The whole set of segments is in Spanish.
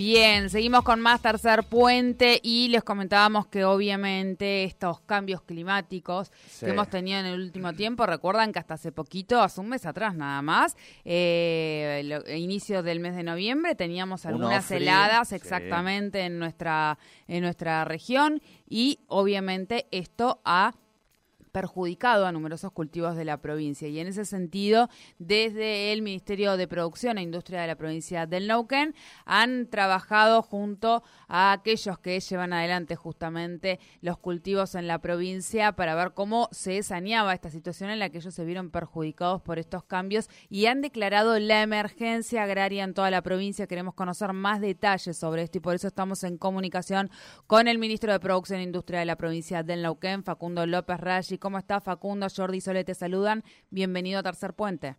Bien, seguimos con más tercer puente y les comentábamos que obviamente estos cambios climáticos que hemos tenido en el último tiempo, recuerdan que hasta hace poquito, hace un mes atrás nada más, eh, inicio del mes de noviembre, teníamos algunas heladas exactamente en nuestra en nuestra región y obviamente esto ha perjudicado a numerosos cultivos de la provincia. Y en ese sentido, desde el Ministerio de Producción e Industria de la provincia del Neuquén, han trabajado junto a aquellos que llevan adelante justamente los cultivos en la provincia para ver cómo se saneaba esta situación en la que ellos se vieron perjudicados por estos cambios y han declarado la emergencia agraria en toda la provincia. Queremos conocer más detalles sobre esto y por eso estamos en comunicación con el ministro de Producción e Industria de la provincia del Neuquén, Facundo López Rayi. ¿Cómo está Facundo? Jordi Sole te saludan. Bienvenido a Tercer Puente.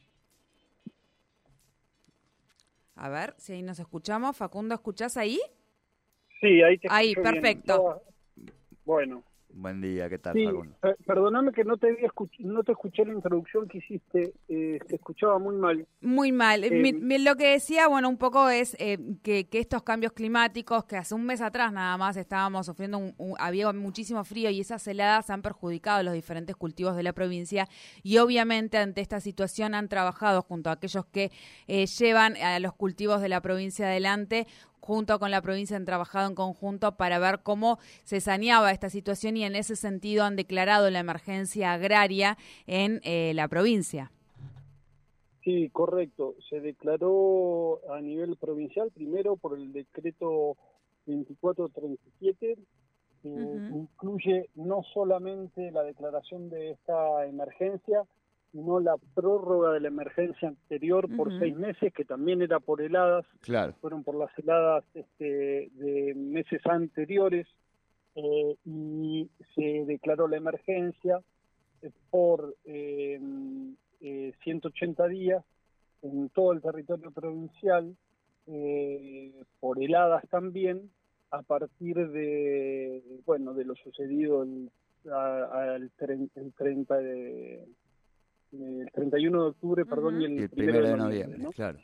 A ver si ahí nos escuchamos. Facundo, ¿escuchás ahí? Sí, ahí te Ahí, perfecto. Bueno, Buen día, ¿qué tal, sí, perdóname que no te, no te escuché la introducción que hiciste, eh, te escuchaba muy mal. Muy mal. Eh, lo que decía, bueno, un poco es eh, que, estos cambios climáticos, que hace un mes atrás nada más estábamos sufriendo, un, había muchísimo frío y esas heladas han perjudicado los diferentes cultivos de la provincia y obviamente ante esta situación han trabajado junto a aquellos que llevan a los cultivos de la provincia adelante junto con la provincia han trabajado en conjunto para ver cómo se saneaba esta situación y en ese sentido han declarado la emergencia agraria en eh, la provincia. Sí, correcto. Se declaró a nivel provincial primero por el decreto 2437, que incluye no solamente la declaración de esta emergencia, sino la prórroga de la emergencia anterior por seis meses, que también era por heladas, claro. fueron por las heladas este, de meses anteriores, eh, y se declaró la emergencia eh, por eh, 180 días en todo el territorio provincial, eh, por heladas también, a partir de, bueno, de lo sucedido el, el 30 de el 31 de octubre, perdón, y el, 1 de noviembre, claro.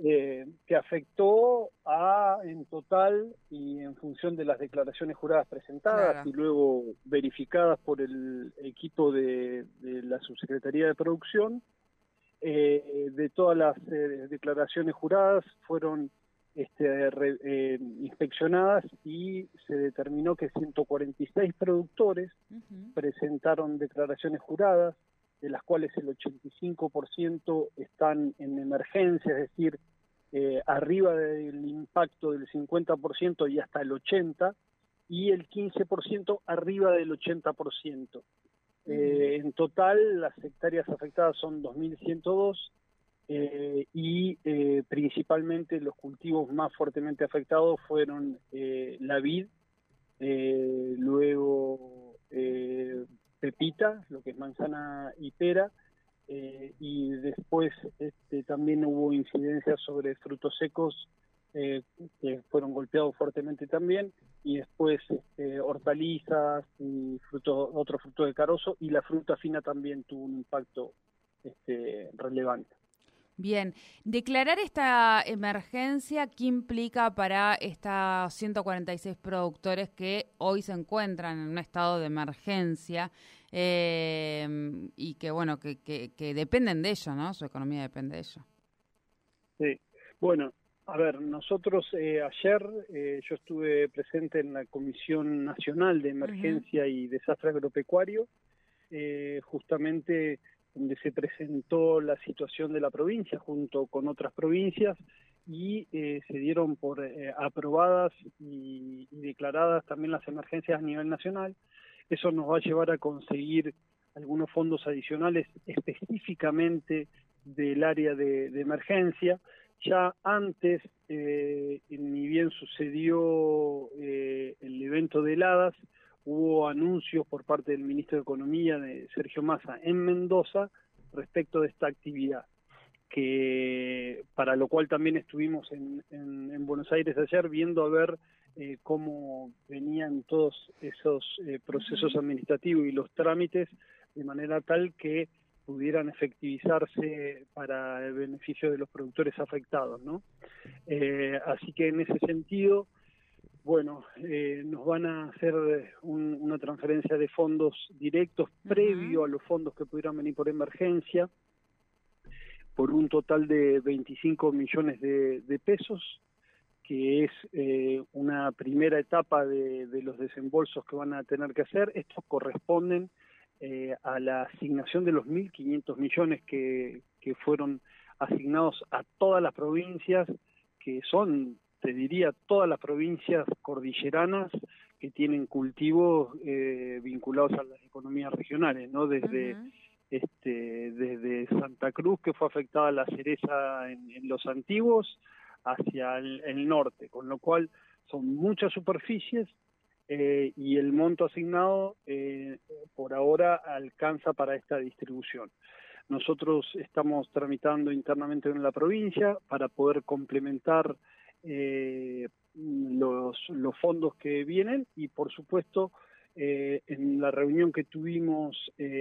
Eh, que afectó a, en total y en función de las declaraciones juradas presentadas y luego verificadas por el equipo de, la Subsecretaría de Producción, eh, de todas las eh, declaraciones juradas fueron este, inspeccionadas y se determinó que 146 productores presentaron declaraciones juradas, de las cuales el 85% están en emergencia, es decir, eh, arriba del impacto del 50% y hasta el 80%, y el 15% arriba del 80%. Eh, en total, las hectáreas afectadas son 2.102 eh, y eh, principalmente los cultivos más fuertemente afectados fueron la vid, luego pepita, lo que es manzana y pera, eh, y después este, también hubo incidencias sobre frutos secos eh, que fueron golpeados fuertemente también, y después este, hortalizas y frutos, otros frutos de carozo, y la fruta fina también tuvo un impacto este, relevante. Bien, declarar esta emergencia, ¿qué implica para estos 146 productores que hoy se encuentran en un estado de emergencia eh, y que, bueno, que, que, dependen de ello, ¿no? Su economía depende de ello. Sí, bueno, a ver, nosotros eh, ayer eh, yo estuve presente en la Comisión Nacional de Emergencia y Desastre Agropecuario, justamente donde se presentó la situación de la provincia junto con otras provincias y eh, se dieron por eh, aprobadas y, declaradas también las emergencias a nivel nacional. Eso nos va a llevar a conseguir algunos fondos adicionales específicamente del área de, emergencia. Ya antes, eh, ni bien sucedió el evento de heladas, hubo anuncios por parte del ministro de Economía, de Sergio Massa, en Mendoza, respecto de esta actividad, que para lo cual también estuvimos en, en, Buenos Aires ayer viendo a ver eh, cómo venían todos esos eh, procesos administrativos y los trámites de manera tal que pudieran efectivizarse para el beneficio de los productores afectados, ¿no? Eh, así que en ese sentido, bueno, eh, nos van a hacer una transferencia de fondos directos previo a los fondos que pudieran venir por emergencia, por un total de 25 millones de, pesos, que es eh, una primera etapa de, de, los desembolsos que van a tener que hacer. Estos corresponden eh, a la asignación de los 1.500 millones que, que fueron asignados a todas las provincias, que son, te diría, todas las provincias cordilleranas que tienen cultivos eh, vinculados a las economías regionales, ¿no? Desde, este, desde Santa Cruz, que fue afectada la cereza en, los antiguos, hacia el norte, con lo cual son muchas superficies eh, y el monto asignado eh, por ahora alcanza para esta distribución. Nosotros estamos tramitando internamente en la provincia para poder complementar eh, los, fondos que vienen y por supuesto en la reunión que tuvimos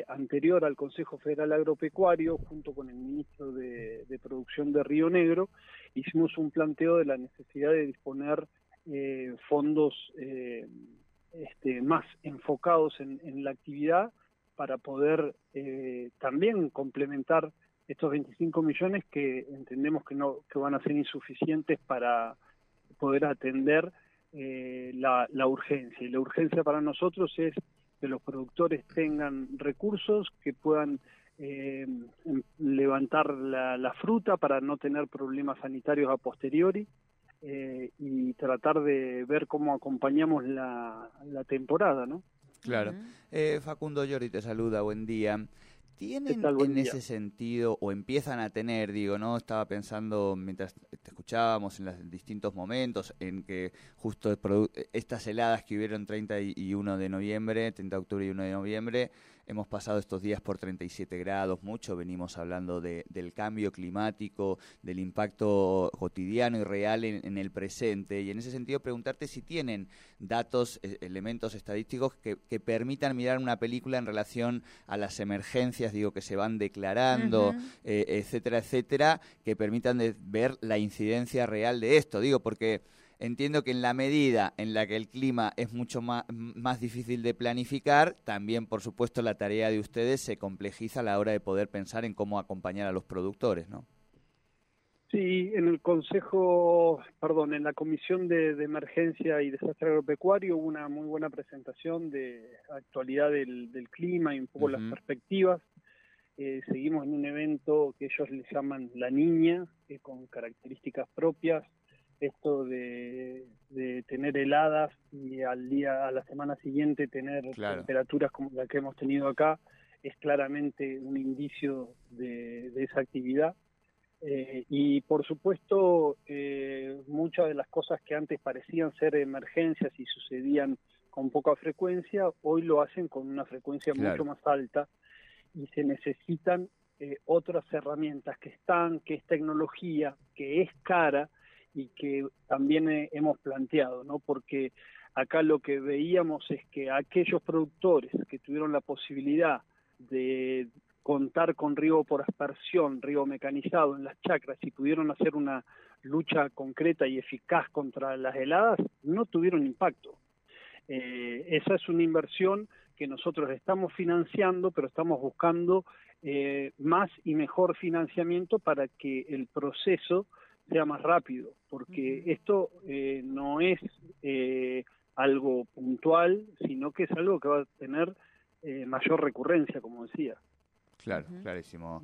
anterior al Consejo Federal Agropecuario junto con el ministro de, Producción de Río Negro hicimos un planteo de la necesidad de disponer eh, fondos eh, este, más enfocados en, la actividad para poder eh, también complementar estos 25 millones que entendemos que no que van a ser insuficientes para poder atender la, la urgencia y la urgencia para nosotros es que los productores tengan recursos que puedan levantar la, la, fruta para no tener problemas sanitarios a posteriori eh, y tratar de ver cómo acompañamos la, la temporada, ¿no? Claro. Eh, Facundo Llori te saluda, buen día. ¿Tienen en ese sentido, o empiezan a tener, digo, ¿no? Estaba pensando mientras te escuchábamos en los distintos momentos, en que justo estas heladas que hubieron 31 de noviembre, 30 de octubre y 1 de noviembre, Hemos pasado estos días por 37 grados, mucho venimos hablando de, del cambio climático, del impacto cotidiano y real en, el presente. Y en ese sentido, preguntarte si tienen datos, e, elementos estadísticos que, permitan mirar una película en relación a las emergencias, digo, que se van declarando, eh, etcétera, etcétera, que permitan ver la incidencia real de esto. Digo, porque Entiendo que en la medida en la que el clima es mucho más, más difícil de planificar, también, por supuesto, la tarea de ustedes se complejiza a la hora de poder pensar en cómo acompañar a los productores, ¿no? Sí, en el Consejo, perdón, en la Comisión de, Emergencia y Desastre Agropecuario hubo una muy buena presentación de actualidad del, clima y un poco las perspectivas. Eh, seguimos en un evento que ellos le llaman La Niña, que con características propias, esto de, tener heladas y al día, a la semana siguiente tener temperaturas como la que hemos tenido acá, es claramente un indicio de, esa actividad. Eh, y por supuesto, eh, muchas de las cosas que antes parecían ser emergencias y sucedían con poca frecuencia, hoy lo hacen con una frecuencia mucho más alta y se necesitan eh, otras herramientas que están, que es tecnología, que es cara, y que también hemos planteado, ¿no? Porque acá lo que veíamos es que aquellos productores que tuvieron la posibilidad de contar con riego por aspersión, riego mecanizado en las chacras y pudieron hacer una lucha concreta y eficaz contra las heladas, no tuvieron impacto. Eh, esa es una inversión que nosotros estamos financiando, pero estamos buscando eh, más y mejor financiamiento para que el proceso sea más rápido, porque esto eh, no es eh, algo puntual, sino que es algo que va a tener eh, mayor recurrencia, como decía. Claro, clarísimo.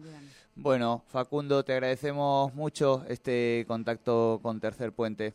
Bueno, Facundo, te agradecemos mucho este contacto con Tercer Puente.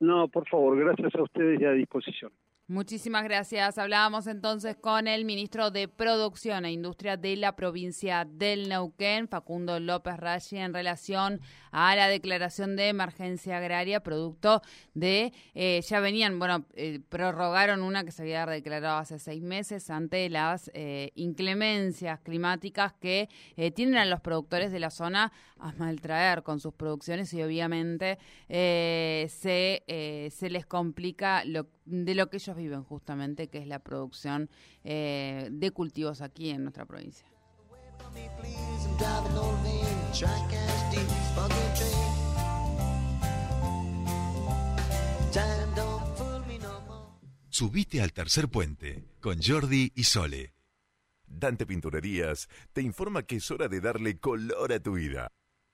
No, por favor, gracias a ustedes y a disposición. Muchísimas gracias. Hablábamos entonces con el ministro de Producción e Industria de la provincia del Neuquén, Facundo López Rashi, en relación a la declaración de emergencia agraria, producto de, eh, ya venían, bueno, eh, prorrogaron una que se había declarado hace seis meses ante las eh, inclemencias climáticas que tienen a los productores de la zona a maltraer con sus producciones y obviamente se, se les complica lo, de lo que ellos viven justamente, que es la producción eh, de cultivos aquí en nuestra provincia. Subite al tercer puente con Jordi y Sole. Dante Pinturerías te informa que es hora de darle color a tu vida.